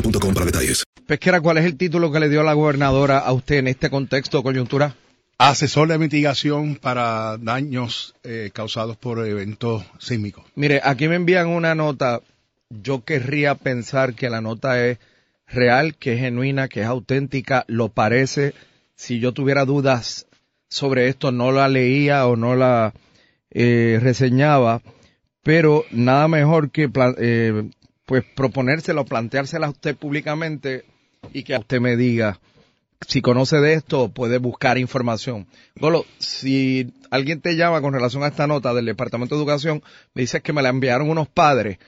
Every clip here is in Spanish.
boostmobile.com para detalles. Pesquera, ¿cuál es el título que le dio la gobernadora a usted en este contexto de coyuntura? Asesor de mitigación para daños eh, causados por eventos sísmicos. Mire, aquí me envían una nota. Yo querría pensar que la nota es real, que es genuina, que es auténtica, lo parece. Si yo tuviera dudas sobre esto, no la leía o no la eh, reseñaba, pero nada mejor que eh, pues proponérsela o planteársela a usted públicamente y que usted me diga si conoce de esto puede buscar información. Golo, si alguien te llama con relación a esta nota del Departamento de Educación, me dices que me la enviaron unos padres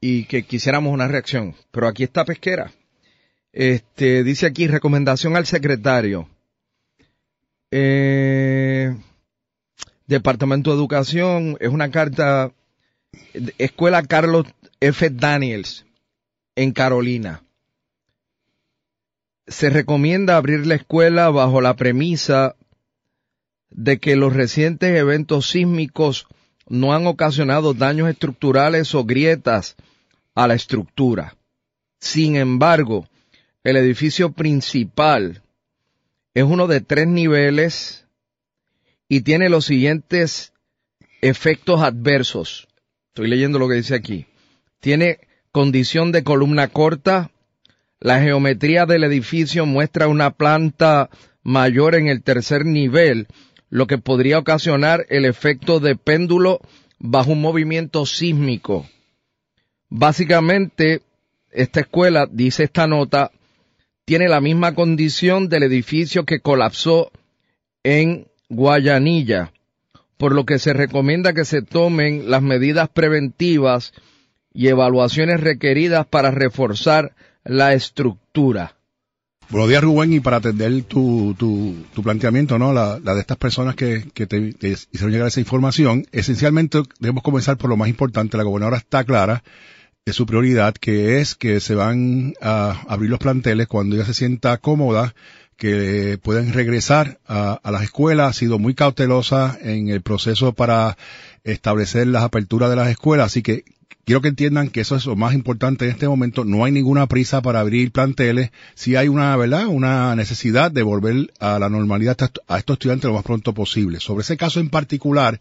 y que quisiéramos una reacción. Pero aquí está pesquera. Este, dice aquí recomendación al secretario. Eh, Departamento de Educación, es una carta, Escuela Carlos F. Daniels, en Carolina. Se recomienda abrir la escuela bajo la premisa de que los recientes eventos sísmicos no han ocasionado daños estructurales o grietas a la estructura. Sin embargo, el edificio principal es uno de tres niveles y tiene los siguientes efectos adversos. Estoy leyendo lo que dice aquí. Tiene condición de columna corta. La geometría del edificio muestra una planta mayor en el tercer nivel, lo que podría ocasionar el efecto de péndulo bajo un movimiento sísmico. Básicamente, esta escuela, dice esta nota, tiene la misma condición del edificio que colapsó en Guayanilla, por lo que se recomienda que se tomen las medidas preventivas y evaluaciones requeridas para reforzar la estructura. Buenos días, Rubén, y para atender tu, tu, tu planteamiento, ¿no? La, de estas personas que, que te, te hicieron llegar esa información, esencialmente debemos comenzar por lo más importante. La gobernadora está clara de su prioridad, que es que se van a abrir los planteles cuando ella se sienta cómoda, que pueden regresar a las escuelas. Ha sido muy cautelosa en el proceso para establecer las aperturas de las escuelas, así que quiero que entiendan que eso es lo más importante en este momento. No hay ninguna prisa para abrir planteles. Si hay una, ¿verdad? Una necesidad de volver a la normalidad a est- a estos estudiantes lo más pronto posible. Sobre ese caso en particular,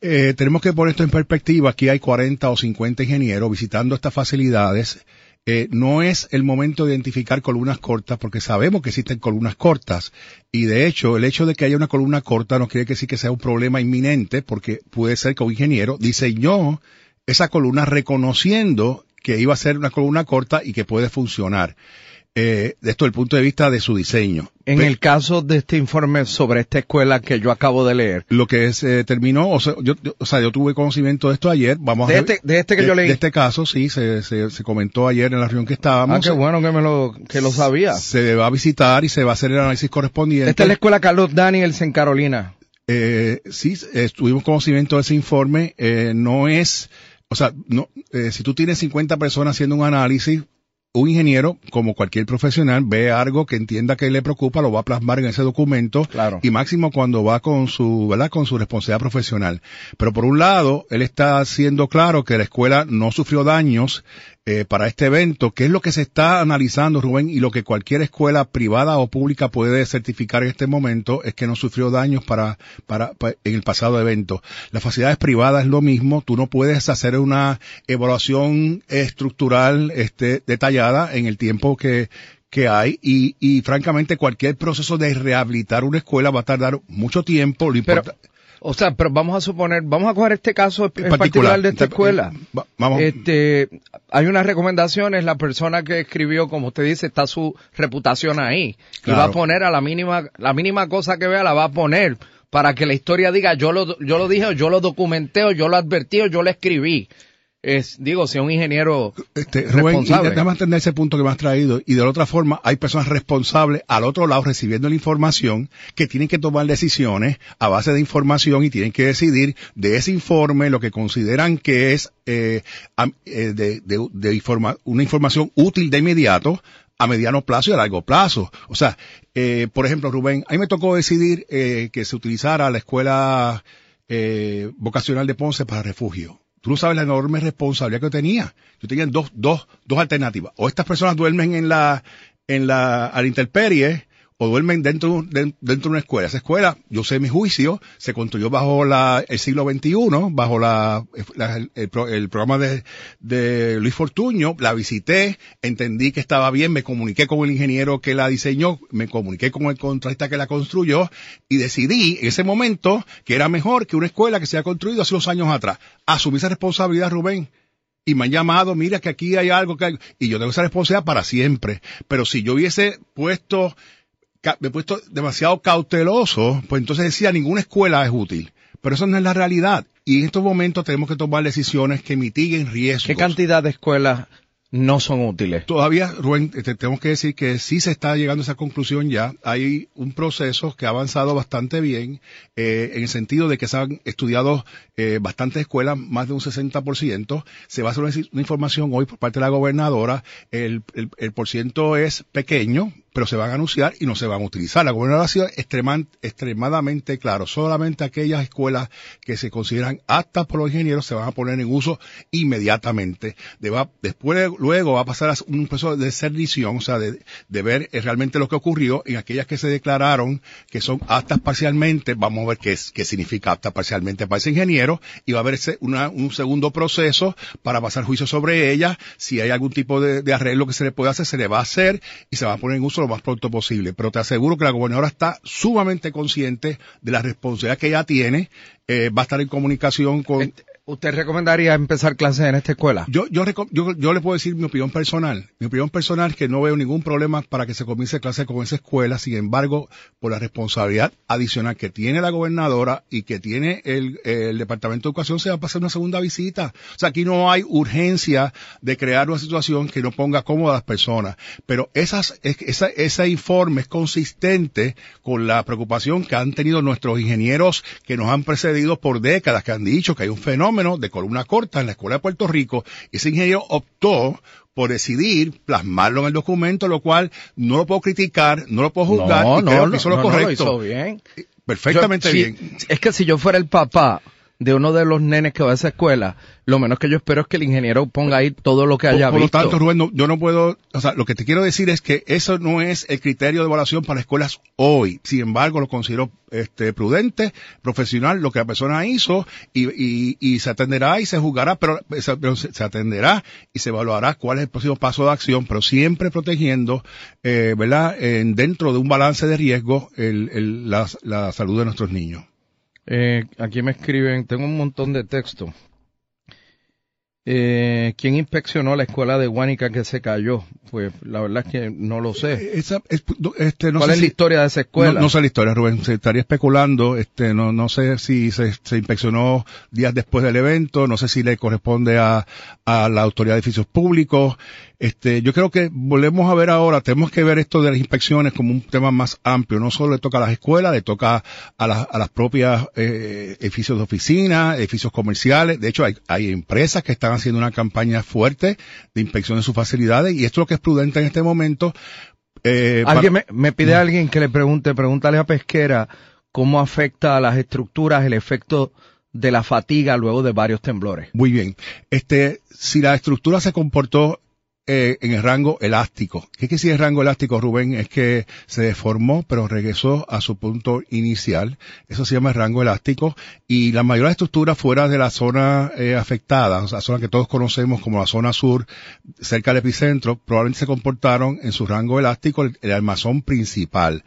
eh, tenemos que poner esto en perspectiva. Aquí hay 40 o 50 ingenieros visitando estas facilidades. Eh, no es el momento de identificar columnas cortas porque sabemos que existen columnas cortas y de hecho el hecho de que haya una columna corta no quiere decir que sea un problema inminente porque puede ser que un ingeniero diseñó esa columna reconociendo que iba a ser una columna corta y que puede funcionar. eh, de esto desde el punto de vista de su diseño. En el caso de este informe sobre esta escuela que yo acabo de leer. Lo que se terminó, o sea, yo, yo- o sea, yo tuve conocimiento de esto ayer, vamos De a este- de este que de- yo leí. De este caso, sí, se, se, se comentó ayer en la reunión que estábamos. Ah, qué bueno que me lo, que lo sabía. Se va a visitar y se va a hacer el análisis correspondiente. Esta es la escuela Carlos Daniels en Carolina. Eh, sí, eh, tuvimos conocimiento de ese informe. Eh, no es, o sea, no, eh, si tú tienes 50 personas haciendo un análisis, un ingeniero, como cualquier profesional, ve algo que entienda que le preocupa, lo va a plasmar en ese documento. Claro. Y máximo cuando va con su, ¿verdad? Con su responsabilidad profesional. Pero por un lado, él está haciendo claro que la escuela no sufrió daños eh, para este evento, que es lo que se está analizando, Rubén, y lo que cualquier escuela privada o pública puede certificar en este momento es que no sufrió daños para, para, pa- en el pasado evento. Las facilidades privadas es lo mismo, tú no puedes hacer una evaluación estructural este, detallada en el tiempo que, que hay y, y francamente cualquier proceso de rehabilitar una escuela va a tardar mucho tiempo. Lo Pero, o sea, pero vamos a suponer, vamos a coger este caso en particular, particular, de esta eh, escuela. va- vamos. Este, hay unas recomendaciones, la persona que escribió, como usted dice, está su reputación ahí. Y Claro. va a poner a la mínima, la mínima cosa que vea la va a poner para que la historia diga yo lo, yo lo dije, o yo lo documenté, o yo lo advertí, o yo lo escribí. Es, digo, si un ingeniero Este, Rubén, responsable. déjame entender ese punto que me has traído. Y de la otra forma, hay personas responsables al otro lado recibiendo la información que tienen que tomar decisiones a base de información y tienen que decidir de ese informe lo que consideran que es eh, eh, de, de- de informa- una información útil de inmediato a mediano plazo y a largo plazo. O sea, eh, por ejemplo, Rubén, a mí me tocó decidir eh, que se utilizara la escuela eh, vocacional de Ponce para refugio. Tú no sabes la enorme responsabilidad que tenía. Yo tenía dos, dos, dos alternativas. O estas personas duermen en la, en la, a la intemperie, o duermen dentro, de- dentro de una escuela. Esa escuela, yo sé mi juicio, se construyó bajo la, el siglo XXI, bajo la, el, el pro- el programa de, de Luis Fortuño, la visité, entendí que estaba bien, me comuniqué con el ingeniero que la diseñó, me comuniqué con el contratista que la construyó y decidí en ese momento que era mejor que una escuela que se ha construido hace unos años atrás. Asumí esa responsabilidad, Rubén y me han llamado, mira que aquí hay algo que hay, y yo tengo esa responsabilidad para siempre. Pero si yo hubiese puesto, me he puesto demasiado cauteloso, pues entonces decía ninguna escuela es útil. Pero eso no es la realidad. Y en estos momentos tenemos que tomar decisiones que mitiguen riesgos. ¿Qué cantidad de escuelas no son útiles? Todavía, Rubén, te tenemos que decir que sí se está llegando a esa conclusión ya. Hay un proceso que ha avanzado bastante bien, eh, en el sentido de que se han estudiado eh, bastantes escuelas, más de un 60%. Se va a hacer una, una información hoy por parte de la gobernadora. El, el, el por ciento es pequeño, pero se van a anunciar y no se van a utilizar. La gobernadora ha sido extremadamente claro. Solamente aquellas escuelas que se consideran aptas por los ingenieros se van a poner en uso inmediatamente. Después, luego va a pasar un proceso de cernición, o sea, de, de ver eh, realmente lo que ocurrió en aquellas que se declararon que son aptas parcialmente. Vamos a ver qué, es, qué significa apta parcialmente para ese ingeniero y va a haber una, un segundo proceso para pasar juicio sobre ellas. Si hay algún tipo de, de arreglo que se le puede hacer, se le va a hacer y se va a poner en uso lo más pronto posible. Pero te aseguro que la gobernadora está sumamente consciente de la responsabilidad que ella tiene. Eh, va a estar en comunicación con... ¿Usted recomendaría empezar clases en esta escuela? Yo, yo, yo, yo le puedo decir mi opinión personal. Mi opinión personal es que no veo ningún problema para que se comience clase con esa escuela. Sin embargo, por la responsabilidad adicional que tiene la gobernadora y que tiene el, Departamento de Educación, se va a pasar una segunda visita. O sea, aquí no hay urgencia de crear una situación que no ponga cómoda a las personas. Pero esas, es- esa, ese informe es consistente con la preocupación que han tenido nuestros ingenieros que nos han precedido por décadas, que han dicho que hay un fenómeno de columna corta en la Escuela de Puerto Rico. Ese ingeniero optó por decidir plasmarlo en el documento, lo cual no lo puedo criticar, no lo puedo juzgar, No, y no, creo no, que hizo lo no, no, lo correcto. hizo bien. Perfectamente Yo- sí, bien. Es que si yo fuera el papá de uno de los nenes que va a esa escuela, lo menos que yo espero es que el ingeniero ponga ahí todo lo que Por, haya por lo visto. tanto, Rubén, no- yo no puedo, o sea, lo que te quiero decir es que eso no es el criterio de evaluación para escuelas hoy. Sin embargo, lo considero este, prudente, profesional, lo que la persona hizo y, y, y se atenderá y se juzgará, pero, se, pero se- se atenderá y se evaluará cuál es el próximo paso de acción, pero siempre protegiendo, eh, ¿verdad?, en- dentro de un balance de riesgo el, el- la, la salud de nuestros niños. Eh, aquí me escriben, tengo un montón de texto. Eh, ¿Quién inspeccionó la escuela de Guánica que se cayó? Pues la verdad es que no lo sé. Eh, Esa, es- este, no ¿Cuál sé es si- la historia de esa escuela? No, no sé la historia, Rubén. Se estaría especulando. Este, no, no sé si se, se inspeccionó días después del evento. No sé si le corresponde a, a la autoridad de edificios públicos. Este, yo creo que volvemos a ver ahora, tenemos que ver esto de las inspecciones como un tema más amplio. No solo le toca a las escuelas, le toca a, las a las propias eh, edificios de oficina, edificios comerciales. De hecho, hay, hay empresas que están haciendo una campaña fuerte de inspección de sus facilidades y esto es lo que es prudente en este momento. Eh, Alguien para- me, me pide a alguien que le pregunte, pregúntale a Pesquera cómo afecta a las estructuras el efecto de la fatiga luego de varios temblores. Muy bien. Este, si la estructura se comportó eh, en el rango elástico. ¿Qué quiere decir el rango elástico, Rubén? Es que se deformó, pero regresó a su punto inicial. Eso se llama el rango elástico. Y la mayoría de estructuras fuera de la zona eh, afectada, la zona que todos conocemos como la zona sur, cerca del epicentro, probablemente se comportaron en su rango elástico, el, el armazón principal.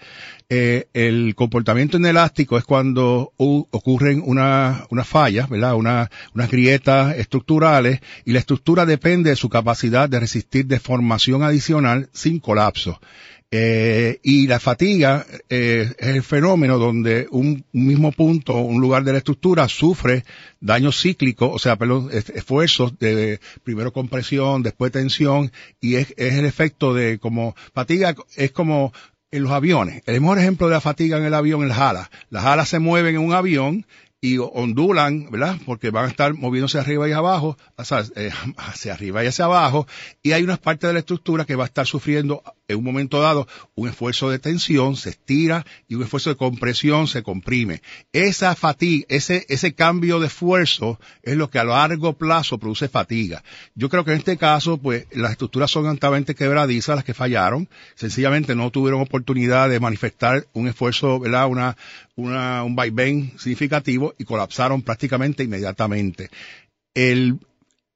Eh, el comportamiento inelástico es cuando ocurren una, unas fallas, ¿verdad? Una, unas grietas estructurales y la estructura depende de su capacidad de resistir deformación adicional sin colapso. Eh, y la fatiga eh, es el fenómeno donde un, mismo punto, un lugar de la estructura sufre daño cíclico, o sea, perdón, es- esfuerzos de primero compresión, después tensión, y es, es el efecto de como fatiga es como en los aviones. El mejor ejemplo de la fatiga en el avión es las alas. Las alas se mueven en un avión y ondulan, ¿verdad? Porque van a estar moviéndose arriba y abajo, eh, hacia arriba y hacia abajo, y hay unas partes de la estructura que va a estar sufriendo en un momento dado un esfuerzo de tensión, se estira, y un esfuerzo de compresión se comprime. Esa fatiga, ese, ese cambio de esfuerzo es lo que a largo plazo produce fatiga. Yo creo que en este caso, pues, las estructuras son altamente quebradizas, las que fallaron, sencillamente no tuvieron oportunidad de manifestar un esfuerzo, ¿verdad? Una, una, un vaivén significativo y colapsaron prácticamente inmediatamente. El,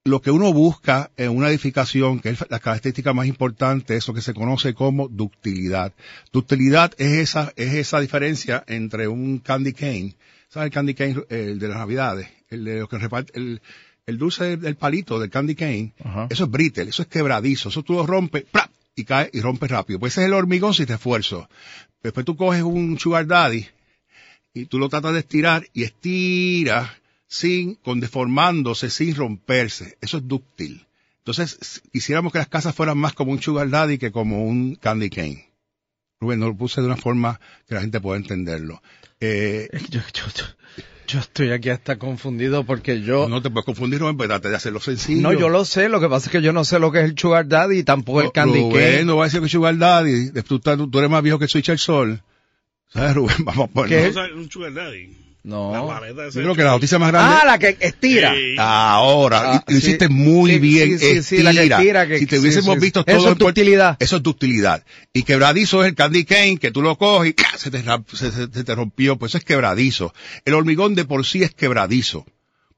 lo que uno busca en una edificación, que es la característica más importante, es lo que se conoce como ductilidad. Ductilidad es esa, es esa diferencia entre un candy cane, ¿sabes el candy cane, el de las navidades? El de lo que reparte, el, el dulce del palito, del candy cane, eso es brittle, eso es quebradizo, eso tú lo rompes, ¡prap! y cae y rompes rápido. Pues ese es el hormigón si te esfuerzo. Después tú coges un sugar daddy y tú lo tratas de estirar y estira sin, con deformándose, sin romperse. Eso es dúctil. Entonces, quisiéramos que las casas fueran más como un sugar daddy que como un candy cane. Rubén, no lo puse de una forma que la gente pueda entenderlo. Eh, yo, yo- yo- yo estoy aquí hasta confundido porque yo... no te puedes confundir, Rubén, pero trate de hacerlo sencillo. No, yo lo sé, lo que pasa es que yo no sé lo que es el sugar daddy y tampoco el candy Rubén, cane. no va a decir que sugar daddy. Tú, tú- tú eres más viejo que Switch el Sol. ¿Sabes, Rubén? Vamos a poner. ¿Qué? un sugar daddy. No. La Yo creo que la noticia más grande. Ah, la que estira. Sí. Ahora, Ah, lo sí. hiciste muy Sí, bien. sí, la que estira. estira, que- si te hubiésemos sí, visto todo Eso es ductilidad. Eso es ductilidad. Y quebradizo es el candy cane que tú lo coges y ¡ca! se te, ra- se, se- se te rompió. Pues eso es quebradizo. El hormigón de por sí es quebradizo.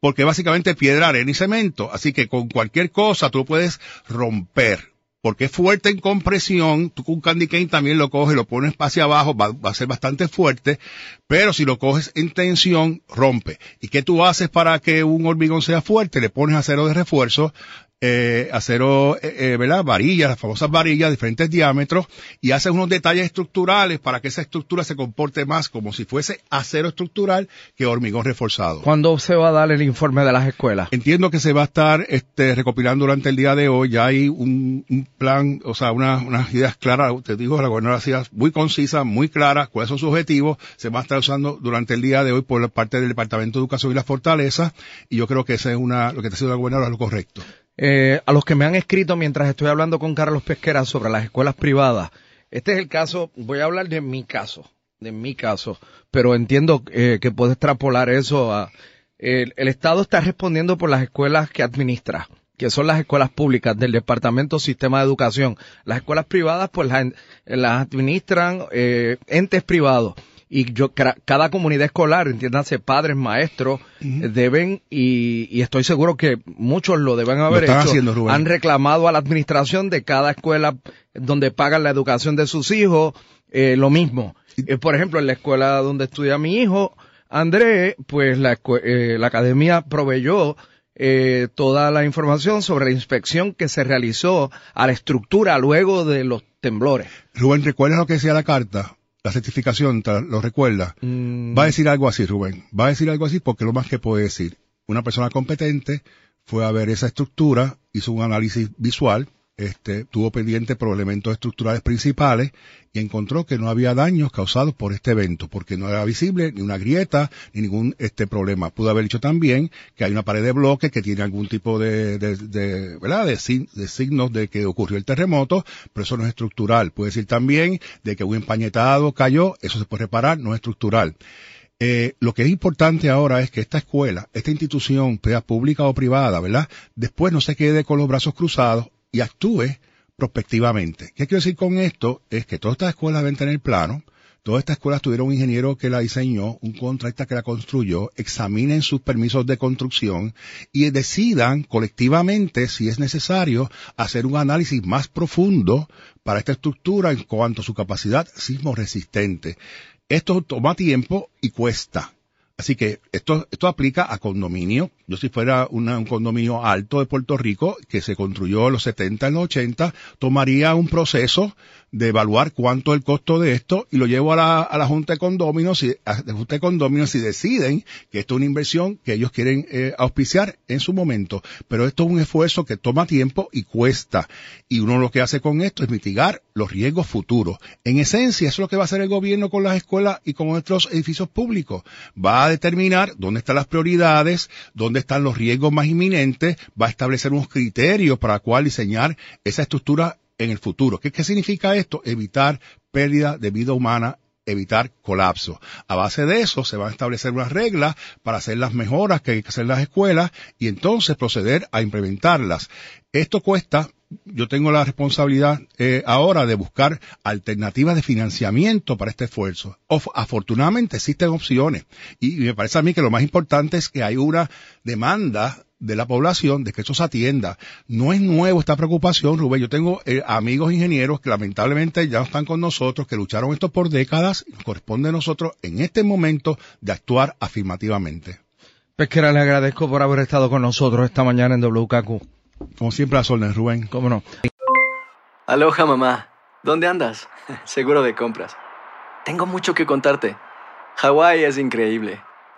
Porque básicamente es piedra, arena y cemento. Así que con cualquier cosa tú lo puedes romper. Porque es fuerte en compresión, tú con candy cane también lo coges, lo pones hacia abajo, va, va a ser bastante fuerte, pero si lo coges en tensión, rompe. ¿Y qué tú haces para que un hormigón sea fuerte? Le pones acero de refuerzo, eh, acero, eh, eh, ¿verdad? Varillas, las famosas varillas, diferentes diámetros, y haces unos detalles estructurales para que esa estructura se comporte más como si fuese acero estructural que hormigón reforzado. ¿Cuándo se va a dar el informe de las escuelas? Entiendo que se va a estar este, recopilando durante el día de hoy. Ya hay un, un plan, o sea, una- unas ideas claras. Te digo, la gobernadora hacía muy concisa, muy clara, cuáles son sus objetivos. Se va a estar usando durante el día de hoy por parte del Departamento de Educación y la Fortaleza. Y yo creo que esa es una, lo que está haciendo la gobernadora es lo correcto. Eh, a los que me han escrito mientras estoy hablando con Carlos Pesquera sobre las escuelas privadas, este es el caso, voy a hablar de mi caso, de mi caso, pero entiendo eh, que puedo extrapolar eso a... El, Estado está respondiendo por las escuelas que administra, que son las escuelas públicas del Departamento Sistema de Educación. Las escuelas privadas, pues las, las administran eh, entes privados. Y yo, cada comunidad escolar, entiéndase, padres, maestros, eh, deben, y, y estoy seguro que muchos lo deben haber están hecho, haciendo, Rubén. han reclamado a la administración de cada escuela donde pagan la educación de sus hijos eh, lo mismo. Eh, por ejemplo, en la escuela donde estudia mi hijo, André, pues la, eh, la academia proveyó eh, toda la información sobre la inspección que se realizó a la estructura luego de los temblores. Rubén, ¿recuerdas lo que decía la carta? La certificación, ¿lo recuerda? Mm. Va a decir algo así, Rubén. Va a decir algo así porque lo más que puede decir. Una persona competente fue a ver esa estructura, hizo un análisis visual, este, tuvo pendiente por elementos estructurales principales y encontró que no había daños causados por este evento, porque no era visible ni una grieta ni ningún este problema. Pudo haber dicho también que hay una pared de bloque que tiene algún tipo de, de, de ¿verdad? De, de, signos de que ocurrió el terremoto, pero eso no es estructural. Puede decir también de que un empañetado cayó, eso se puede reparar, no es estructural. Eh, lo que es importante ahora es que esta escuela, esta institución, sea pública o privada, ¿verdad? Después no se quede con los brazos cruzados y actúe prospectivamente. ¿Qué quiero decir con esto? Es que todas estas escuelas deben tener plano, todas estas escuelas tuvieron un ingeniero que la diseñó, un contratista que la construyó, examinen sus permisos de construcción y decidan colectivamente si es necesario hacer un análisis más profundo para esta estructura en cuanto a su capacidad sismo resistente. Esto toma tiempo y cuesta. Así que esto, esto aplica a condominio. Yo si fuera un condominio alto de Puerto Rico que se construyó en los 70, en los 80, tomaría un proceso de evaluar cuánto es el costo de esto y lo llevo a la, a la Junta de Condóminos y a la Junta de Condóminos si deciden que esto es una inversión que ellos quieren eh, auspiciar en su momento. Pero esto es un esfuerzo que toma tiempo y cuesta. Y uno lo que hace con esto es mitigar los riesgos futuros. En esencia, eso es lo que va a hacer el gobierno con las escuelas y con nuestros edificios públicos. Va a determinar dónde están las prioridades, dónde están los riesgos más inminentes, va a establecer unos criterios para cuál diseñar esa estructura en el futuro. ¿Qué, ¿Qué significa esto? Evitar pérdida de vida humana evitar colapso. A base de eso se van a establecer unas reglas para hacer las mejoras que hay que hacer en las escuelas y entonces proceder a implementarlas. Esto cuesta, yo tengo la responsabilidad eh, ahora de buscar alternativas de financiamiento para este esfuerzo. Afortunadamente existen opciones y me parece a mí que lo más importante es que hay una demanda de la población de que eso se atienda. No es nuevo esta preocupación, Rubén. Yo tengo eh, amigos ingenieros que lamentablemente ya no están con nosotros, que lucharon esto por décadas nos corresponde a nosotros en este momento de actuar afirmativamente. Pesquera, le agradezco por haber estado con nosotros esta mañana en WKQ. Como siempre a Solnes, Rubén. ¿Cómo no? Aloha, mamá. ¿Dónde andas? Seguro de compras. Tengo mucho que contarte. Hawái es increíble.